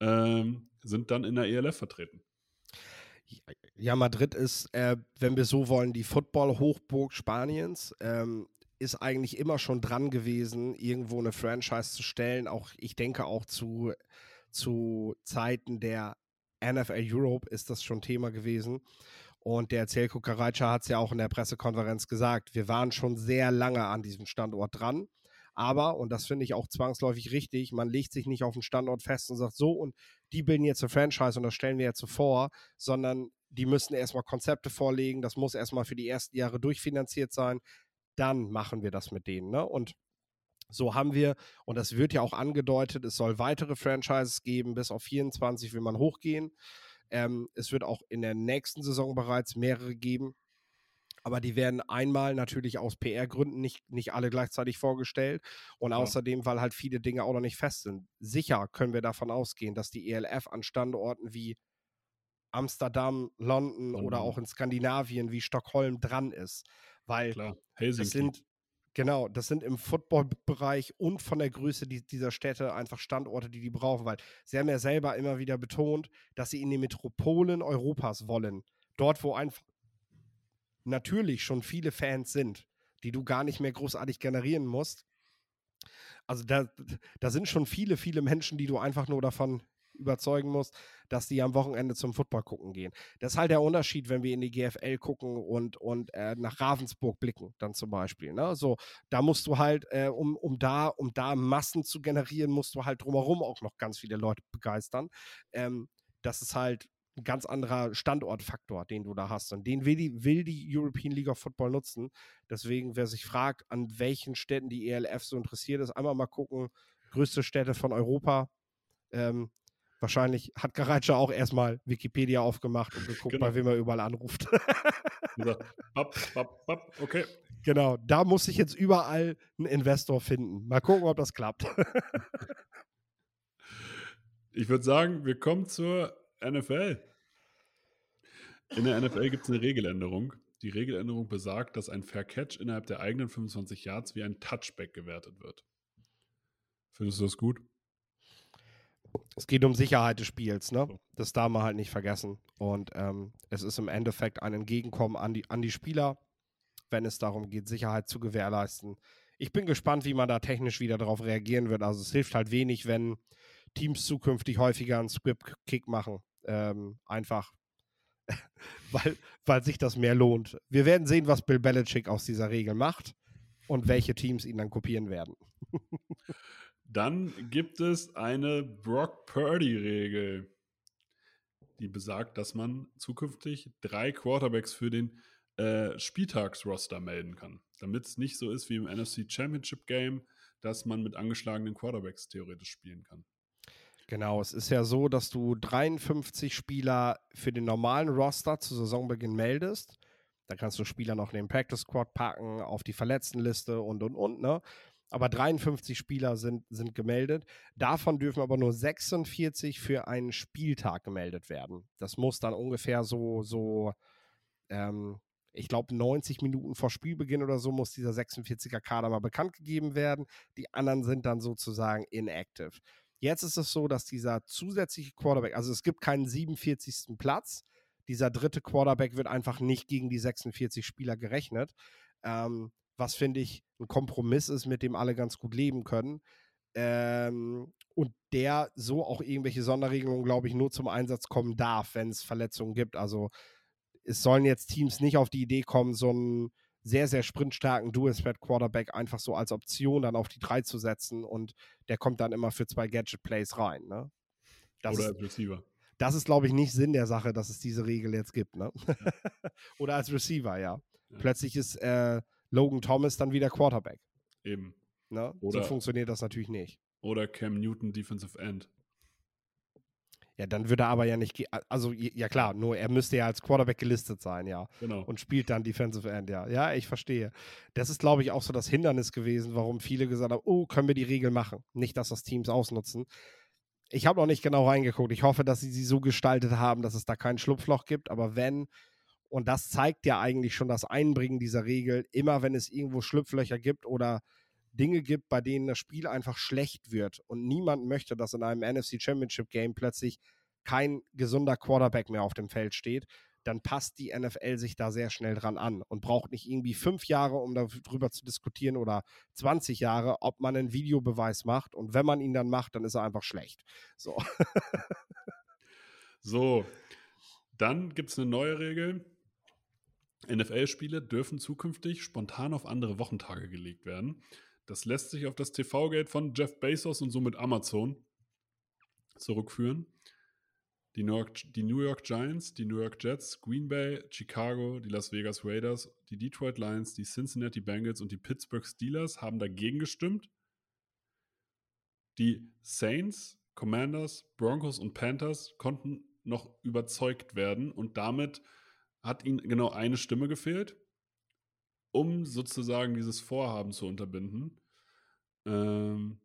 ähm, sind dann in der ELF vertreten. Ja, Madrid ist, äh, wenn wir so wollen, die Football-Hochburg Spaniens. Ähm, ist eigentlich immer schon dran gewesen, irgendwo eine Franchise zu stellen. Auch ich denke auch zu, zu Zeiten der NFL Europe ist das schon Thema gewesen. Und der Zelko Karaca hat es ja auch in der Pressekonferenz gesagt, wir waren schon sehr lange an diesem Standort dran. Aber, und das finde ich auch zwangsläufig richtig, man legt sich nicht auf den Standort fest und sagt, so, und die bilden jetzt eine Franchise und das stellen wir jetzt so vor, sondern die müssen erstmal Konzepte vorlegen, das muss erstmal für die ersten Jahre durchfinanziert sein dann machen wir das mit denen. Ne? Und so haben wir, und das wird ja auch angedeutet, es soll weitere Franchises geben, bis auf 24 will man hochgehen. Ähm, es wird auch in der nächsten Saison bereits mehrere geben. Aber die werden einmal natürlich aus PR-Gründen nicht, nicht alle gleichzeitig vorgestellt. Und ja. außerdem, weil halt viele Dinge auch noch nicht fest sind. Sicher können wir davon ausgehen, dass die ELF an Standorten wie Amsterdam, London mhm. oder auch in Skandinavien wie Stockholm dran ist. Weil Klar. das sind, genau, das sind im Football-Bereich und von der Größe die, dieser Städte einfach Standorte, die die brauchen, weil sie haben ja selber immer wieder betont, dass sie in die Metropolen Europas wollen. dort, wo einfach natürlich schon viele Fans sind, die du gar nicht mehr großartig generieren musst. Also da, da sind schon viele, viele Menschen, die du einfach nur davon überzeugen musst, dass die am Wochenende zum Football gucken gehen. Das ist halt der Unterschied, wenn wir in die GFL gucken und, und äh, nach Ravensburg blicken, dann zum Beispiel. Ne? So, da musst du halt, äh, um, um, da, um da Massen zu generieren, musst du halt drumherum auch noch ganz viele Leute begeistern. Ähm, das ist halt ein ganz anderer Standortfaktor, den du da hast. Und den will die, will die European League of Football nutzen. Deswegen, wer sich fragt, an welchen Städten die ELF so interessiert ist, einmal mal gucken, größte Städte von Europa. Ähm, wahrscheinlich hat Karatscha auch erstmal Wikipedia aufgemacht und geguckt, genau. bei wem er überall anruft. bap, bap, bap, okay. Genau, da muss ich jetzt überall einen Investor finden. Mal gucken, ob das klappt. ich würde sagen, wir kommen zur NFL. In der NFL gibt es eine Regeländerung. Die Regeländerung besagt, dass ein Fair Catch innerhalb der eigenen 25 Yards wie ein Touchback gewertet wird. Findest du das gut? Es geht um Sicherheit des Spiels, ne? Das darf man halt nicht vergessen. Und ähm, es ist im Endeffekt ein Entgegenkommen an die, an die Spieler, wenn es darum geht, Sicherheit zu gewährleisten. Ich bin gespannt, wie man da technisch wieder darauf reagieren wird. Also es hilft halt wenig, wenn Teams zukünftig häufiger einen Script-Kick machen. Ähm, einfach, [laughs] weil, weil sich das mehr lohnt. Wir werden sehen, was Bill Belichick aus dieser Regel macht und welche Teams ihn dann kopieren werden. [laughs] dann gibt es eine Brock Purdy-Regel, die besagt, dass man zukünftig drei Quarterbacks für den äh, Spieltagsroster melden kann. Damit es nicht so ist wie im NFC Championship Game, dass man mit angeschlagenen Quarterbacks theoretisch spielen kann. Genau, es ist ja so, dass du 53 Spieler für den normalen Roster zu Saisonbeginn meldest. Da kannst du Spieler noch in den Practice Squad packen, auf die Verletztenliste und und und, ne? Aber 53 Spieler sind, sind gemeldet. Davon dürfen aber nur 46 für einen Spieltag gemeldet werden. Das muss dann ungefähr so, so ähm, ich glaube, 90 Minuten vor Spielbeginn oder so muss dieser 46er Kader mal bekannt gegeben werden. Die anderen sind dann sozusagen inactive. Jetzt ist es so, dass dieser zusätzliche Quarterback, also es gibt keinen 47. Platz. Dieser dritte Quarterback wird einfach nicht gegen die 46 Spieler gerechnet. Ähm, was finde ich ein Kompromiss ist, mit dem alle ganz gut leben können. Ähm, und der so auch irgendwelche Sonderregelungen, glaube ich, nur zum Einsatz kommen darf, wenn es Verletzungen gibt. Also es sollen jetzt Teams nicht auf die Idee kommen, so einen sehr, sehr sprintstarken Dual-Threat-Quarterback einfach so als Option dann auf die 3 zu setzen und der kommt dann immer für zwei Gadget-Plays rein. Ne? Das Oder als Receiver. Das ist, glaube ich, nicht Sinn der Sache, dass es diese Regel jetzt gibt. Ne? [laughs] Oder als Receiver, ja. ja. Plötzlich ist äh, Logan Thomas dann wieder Quarterback. Eben. Ne? Oder, so funktioniert das natürlich nicht. Oder Cam Newton Defensive End. Ja, dann würde er aber ja nicht, also ja klar, nur er müsste ja als Quarterback gelistet sein, ja. Genau. Und spielt dann Defensive End, ja. Ja, ich verstehe. Das ist, glaube ich, auch so das Hindernis gewesen, warum viele gesagt haben, oh, können wir die Regel machen. Nicht, dass das Teams ausnutzen. Ich habe noch nicht genau reingeguckt. Ich hoffe, dass sie sie so gestaltet haben, dass es da kein Schlupfloch gibt. Aber wenn, und das zeigt ja eigentlich schon das Einbringen dieser Regel, immer wenn es irgendwo Schlupflöcher gibt oder Dinge gibt, bei denen das Spiel einfach schlecht wird und niemand möchte, dass in einem NFC Championship Game plötzlich kein gesunder Quarterback mehr auf dem Feld steht, dann passt die NFL sich da sehr schnell dran an und braucht nicht irgendwie fünf Jahre, um darüber zu diskutieren oder 20 Jahre, ob man einen Videobeweis macht. Und wenn man ihn dann macht, dann ist er einfach schlecht. So. so, dann gibt es eine neue Regel. NFL-Spiele dürfen zukünftig spontan auf andere Wochentage gelegt werden. Das lässt sich auf das TV-Geld von Jeff Bezos und somit Amazon zurückführen. Die New, York, die New York Giants, die New York Jets, Green Bay, Chicago, die Las Vegas Raiders, die Detroit Lions, die Cincinnati Bengals und die Pittsburgh Steelers haben dagegen gestimmt. Die Saints, Commanders, Broncos und Panthers konnten noch überzeugt werden und damit hat ihnen genau eine Stimme gefehlt um sozusagen dieses Vorhaben zu unterbinden, ähm,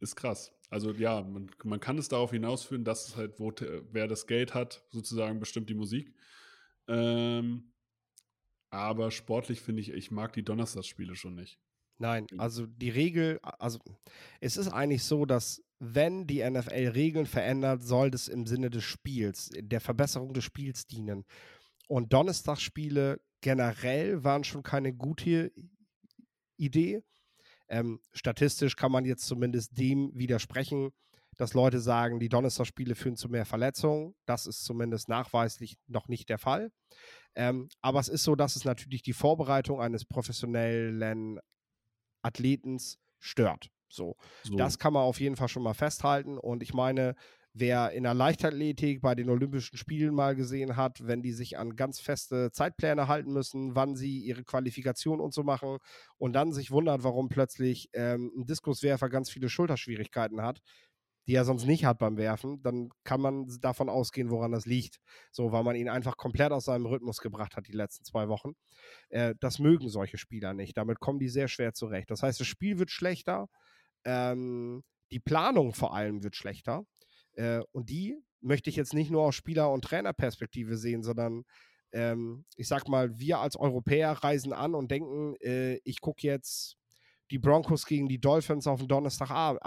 ist krass. Also ja, man, man, kann es darauf hinausführen, dass es halt, wo, wer das Geld hat, sozusagen bestimmt die Musik. Ähm, aber sportlich finde ich, ich mag die Donnerstagsspiele schon nicht. Nein, also die Regel, also es ist eigentlich so, dass wenn die NFL Regeln verändert, soll das im Sinne des Spiels, der Verbesserung des Spiels dienen. Und Donnerstagsspiele generell waren schon keine gute Idee. Ähm, statistisch kann man jetzt zumindest dem widersprechen, dass Leute sagen, die Donnerstagsspiele führen zu mehr Verletzungen. Das ist zumindest nachweislich noch nicht der Fall. Ähm, aber es ist so, dass es natürlich die Vorbereitung eines professionellen Athletens stört. So. so. Das kann man auf jeden Fall schon mal festhalten. Und ich meine, wer in der Leichtathletik bei den Olympischen Spielen mal gesehen hat, wenn die sich an ganz feste Zeitpläne halten müssen, wann sie ihre Qualifikation und so machen und dann sich wundert, warum plötzlich ähm, ein Diskuswerfer ganz viele Schulterschwierigkeiten hat, die er sonst nicht hat beim Werfen, dann kann man davon ausgehen, woran das liegt. So, weil man ihn einfach komplett aus seinem Rhythmus gebracht hat die letzten zwei Wochen. Äh, das mögen solche Spieler nicht. Damit kommen die sehr schwer zurecht. Das heißt, das Spiel wird schlechter. Ähm, die Planung vor allem wird schlechter. Äh, und die möchte ich jetzt nicht nur aus Spieler- und Trainerperspektive sehen, sondern ähm, ich sag mal, wir als Europäer reisen an und denken, äh, ich gucke jetzt die Broncos gegen die Dolphins auf den Donnerstagabend,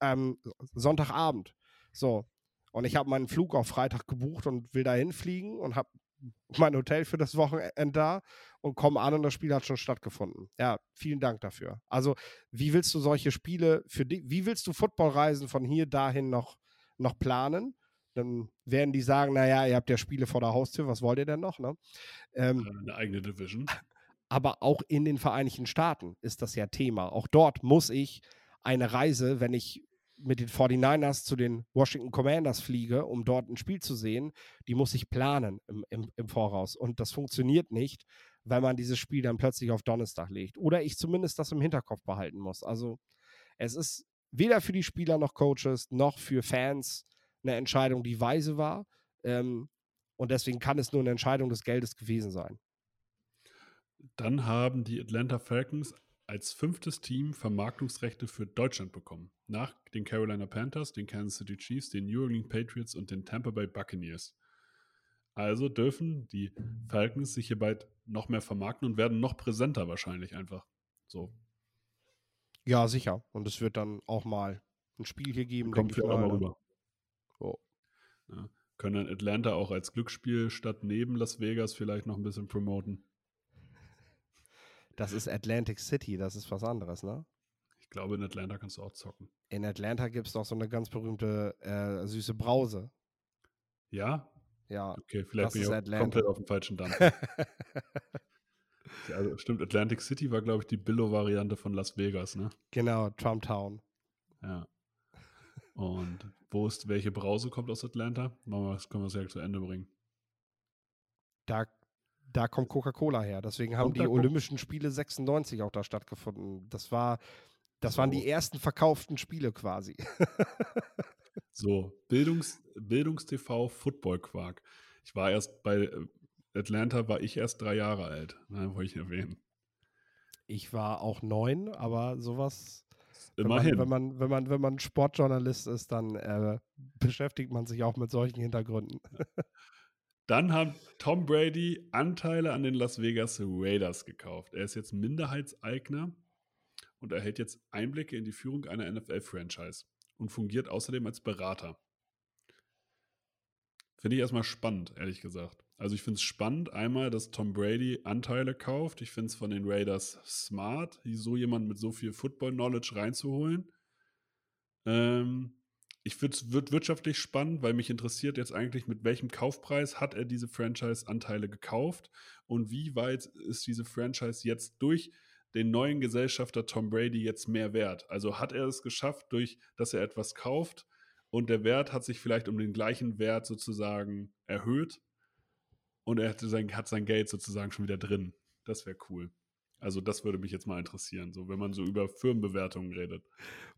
ähm, Sonntagabend. So. Und ich habe meinen Flug auf Freitag gebucht und will dahin fliegen und habe [laughs] mein Hotel für das Wochenende da und komme an und das Spiel hat schon stattgefunden. Ja, vielen Dank dafür. Also, wie willst du solche Spiele für dich, wie willst du Footballreisen von hier dahin noch, noch planen? Dann werden die sagen, naja, ihr habt ja Spiele vor der Haustür, was wollt ihr denn noch? Ne? Ähm, Eine eigene Division aber auch in den Vereinigten Staaten ist das ja Thema. Auch dort muss ich eine Reise, wenn ich mit den 49ers zu den Washington Commanders fliege, um dort ein Spiel zu sehen, die muss ich planen im, im, im Voraus. Und das funktioniert nicht, wenn man dieses Spiel dann plötzlich auf Donnerstag legt. Oder ich zumindest das im Hinterkopf behalten muss. Also es ist weder für die Spieler noch Coaches noch für Fans eine Entscheidung, die weise war. Ähm, und deswegen kann es nur eine Entscheidung des Geldes gewesen sein. Dann haben die Atlanta Falcons als fünftes Team Vermarktungsrechte für Deutschland bekommen. Nach den Carolina Panthers, den Kansas City Chiefs, den New England Patriots und den Tampa Bay Buccaneers. Also dürfen die Falcons sich hier bald noch mehr vermarkten und werden noch präsenter wahrscheinlich einfach. So. Ja, sicher. Und es wird dann auch mal ein Spiel hier geben. Kommt für mal rüber. Oh. Ja. Können Atlanta auch als Glücksspielstadt neben Las Vegas vielleicht noch ein bisschen promoten? Das ist Atlantic City, das ist was anderes, ne? Ich glaube, in Atlanta kannst du auch zocken. In Atlanta gibt es doch so eine ganz berühmte äh, süße Brause. Ja? Ja. Okay, vielleicht bin ich auch komplett auf dem falschen Dampf. [laughs] also, stimmt, Atlantic City war, glaube ich, die Billo-Variante von Las Vegas, ne? Genau, Trump Town. Ja. Und wo ist, welche Brause kommt aus Atlanta? das können wir es ja zu Ende bringen. Da da kommt Coca-Cola her. Deswegen haben die Olympischen Spiele 96 auch da stattgefunden. Das war, das so. waren die ersten verkauften Spiele quasi. [laughs] so, Bildungs, Bildungstv Football-Quark. Ich war erst bei äh, Atlanta, war ich erst drei Jahre alt, ne, wollte ich erwähnen. Ich war auch neun, aber sowas. Immerhin. Wenn man, wenn man, wenn man, wenn man Sportjournalist ist, dann äh, beschäftigt man sich auch mit solchen Hintergründen. [laughs] Dann hat Tom Brady Anteile an den Las Vegas Raiders gekauft. Er ist jetzt Minderheitseigner und erhält jetzt Einblicke in die Führung einer NFL-Franchise und fungiert außerdem als Berater. Finde ich erstmal spannend, ehrlich gesagt. Also ich finde es spannend, einmal, dass Tom Brady Anteile kauft. Ich finde es von den Raiders smart, so jemand mit so viel Football-Knowledge reinzuholen. Ähm, ich würde es wirtschaftlich spannend, weil mich interessiert jetzt eigentlich, mit welchem Kaufpreis hat er diese Franchise-Anteile gekauft und wie weit ist diese Franchise jetzt durch den neuen Gesellschafter Tom Brady jetzt mehr wert? Also hat er es geschafft, durch dass er etwas kauft und der Wert hat sich vielleicht um den gleichen Wert sozusagen erhöht und er hat sein, hat sein Geld sozusagen schon wieder drin. Das wäre cool. Also das würde mich jetzt mal interessieren, so wenn man so über Firmenbewertungen redet.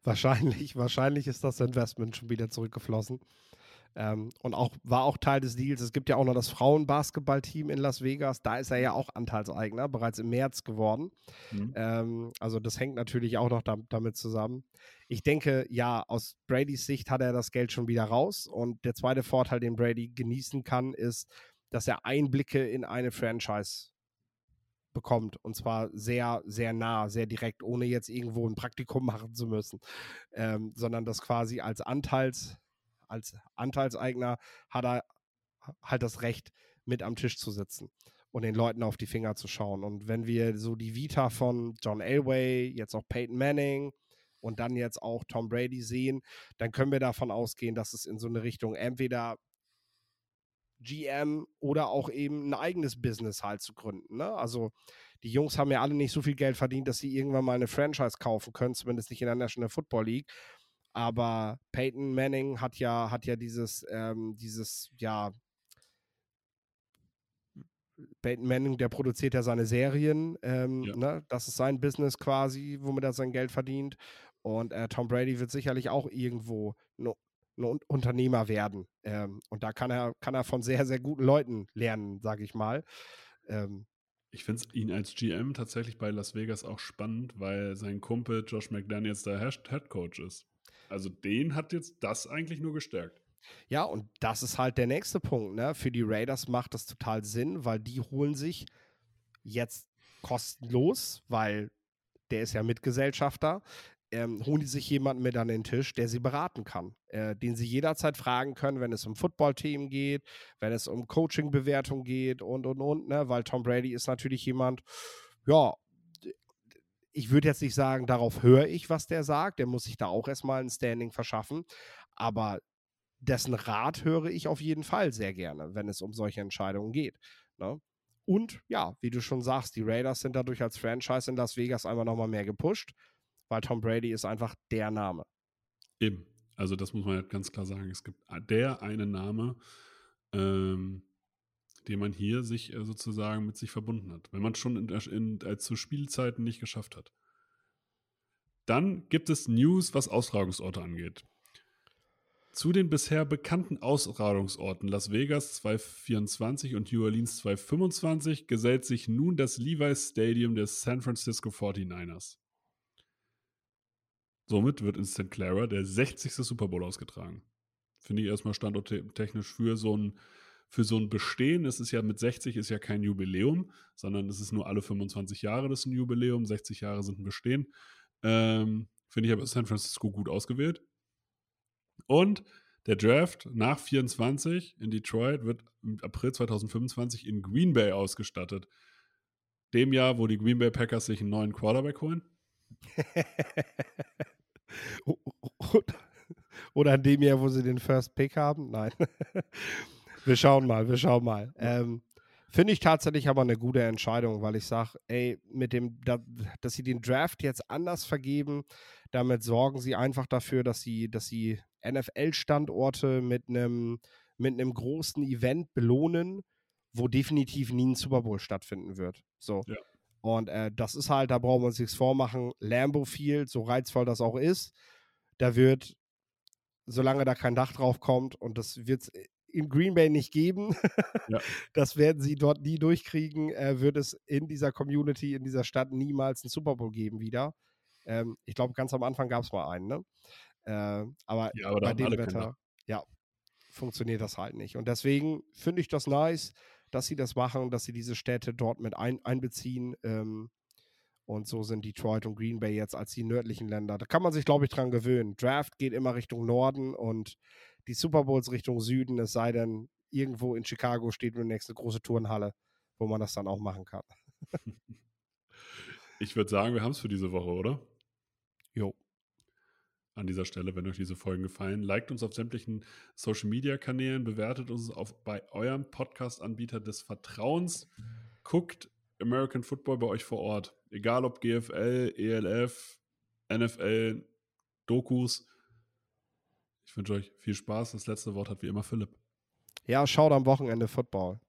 Wahrscheinlich, wahrscheinlich ist das Investment schon wieder zurückgeflossen. Ähm, und auch war auch Teil des Deals. Es gibt ja auch noch das Frauenbasketballteam in Las Vegas. Da ist er ja auch Anteilseigner, bereits im März geworden. Mhm. Ähm, also das hängt natürlich auch noch da, damit zusammen. Ich denke, ja, aus Bradys Sicht hat er das Geld schon wieder raus. Und der zweite Vorteil, den Brady genießen kann, ist, dass er Einblicke in eine Franchise bekommt. Und zwar sehr, sehr nah, sehr direkt, ohne jetzt irgendwo ein Praktikum [laughs] machen zu müssen. Ähm, sondern das quasi als Anteils, als Anteilseigner hat er halt das Recht, mit am Tisch zu sitzen und den Leuten auf die Finger zu schauen. Und wenn wir so die Vita von John Elway, jetzt auch Peyton Manning und dann jetzt auch Tom Brady sehen, dann können wir davon ausgehen, dass es in so eine Richtung entweder GM oder auch eben ein eigenes Business halt zu gründen. Ne? Also die Jungs haben ja alle nicht so viel Geld verdient, dass sie irgendwann mal eine Franchise kaufen können, zumindest nicht in der National Football League. Aber Peyton Manning hat ja, hat ja dieses, ähm, dieses, ja, Peyton Manning, der produziert ja seine Serien. Ähm, ja. Ne? Das ist sein Business quasi, womit er sein Geld verdient. Und äh, Tom Brady wird sicherlich auch irgendwo ein Unternehmer werden. Ähm, und da kann er, kann er von sehr, sehr guten Leuten lernen, sage ich mal. Ähm, ich finde ihn als GM tatsächlich bei Las Vegas auch spannend, weil sein Kumpel Josh McDaniels der Head Coach ist. Also den hat jetzt das eigentlich nur gestärkt. Ja, und das ist halt der nächste Punkt. Ne? Für die Raiders macht das total Sinn, weil die holen sich jetzt kostenlos, weil der ist ja Mitgesellschafter, ähm, holen die sich jemanden mit an den Tisch, der sie beraten kann, äh, den sie jederzeit fragen können, wenn es um Football-Themen geht, wenn es um Coaching-Bewertung geht und, und, und, ne? weil Tom Brady ist natürlich jemand, ja, ich würde jetzt nicht sagen, darauf höre ich, was der sagt, der muss sich da auch erstmal ein Standing verschaffen, aber dessen Rat höre ich auf jeden Fall sehr gerne, wenn es um solche Entscheidungen geht. Ne? Und ja, wie du schon sagst, die Raiders sind dadurch als Franchise in Las Vegas einmal nochmal mehr gepusht, weil Tom Brady ist einfach der Name. Eben. Also das muss man halt ganz klar sagen. Es gibt der eine Name, ähm, den man hier sich äh, sozusagen mit sich verbunden hat, wenn man es schon in, in, äh, zu Spielzeiten nicht geschafft hat. Dann gibt es News, was Austragungsorte angeht. Zu den bisher bekannten Austragungsorten Las Vegas 224 und New Orleans 225 gesellt sich nun das Levi's Stadium des San Francisco 49ers. Somit wird in St. Clara der 60. Super Bowl ausgetragen. Finde ich erstmal standorttechnisch für so ein für so ein Bestehen, es ist ja mit 60 ist ja kein Jubiläum, sondern es ist nur alle 25 Jahre das ist ein Jubiläum, 60 Jahre sind ein Bestehen. Ähm, Finde ich aber San Francisco gut ausgewählt. Und der Draft nach 24 in Detroit wird im April 2025 in Green Bay ausgestattet. Dem Jahr, wo die Green Bay Packers sich einen neuen Quarterback holen. [laughs] [laughs] Oder in dem Jahr, wo sie den First Pick haben? Nein. [laughs] wir schauen mal, wir schauen mal. Ähm, Finde ich tatsächlich aber eine gute Entscheidung, weil ich sage, ey, mit dem, da, dass sie den Draft jetzt anders vergeben, damit sorgen sie einfach dafür, dass sie, dass sie NFL-Standorte mit einem mit einem großen Event belohnen, wo definitiv nie ein Super Bowl stattfinden wird. So. Ja. Und äh, das ist halt, da brauchen wir uns nichts vormachen. Lambo Field, so reizvoll das auch ist, da wird, solange da kein Dach drauf kommt, und das wird es in Green Bay nicht geben, ja. [laughs] das werden sie dort nie durchkriegen, äh, wird es in dieser Community, in dieser Stadt niemals einen Super Bowl geben wieder. Ähm, ich glaube, ganz am Anfang gab es mal einen, ne? Äh, aber, ja, aber bei dem Wetter, ja, funktioniert das halt nicht. Und deswegen finde ich das nice, dass sie das machen, dass sie diese Städte dort mit ein, einbeziehen. Ähm, und so sind Detroit und Green Bay jetzt als die nördlichen Länder. Da kann man sich, glaube ich, dran gewöhnen. Draft geht immer Richtung Norden und die Super Bowls Richtung Süden, es sei denn, irgendwo in Chicago steht eine nächste große Turnhalle, wo man das dann auch machen kann. [laughs] ich würde sagen, wir haben es für diese Woche, oder? Jo. An dieser Stelle, wenn euch diese Folgen gefallen, liked uns auf sämtlichen Social Media Kanälen, bewertet uns auf, bei eurem Podcast-Anbieter des Vertrauens, guckt American Football bei euch vor Ort. Egal ob GFL, ELF, NFL, Dokus. Ich wünsche euch viel Spaß. Das letzte Wort hat wie immer Philipp. Ja, schaut am Wochenende Football.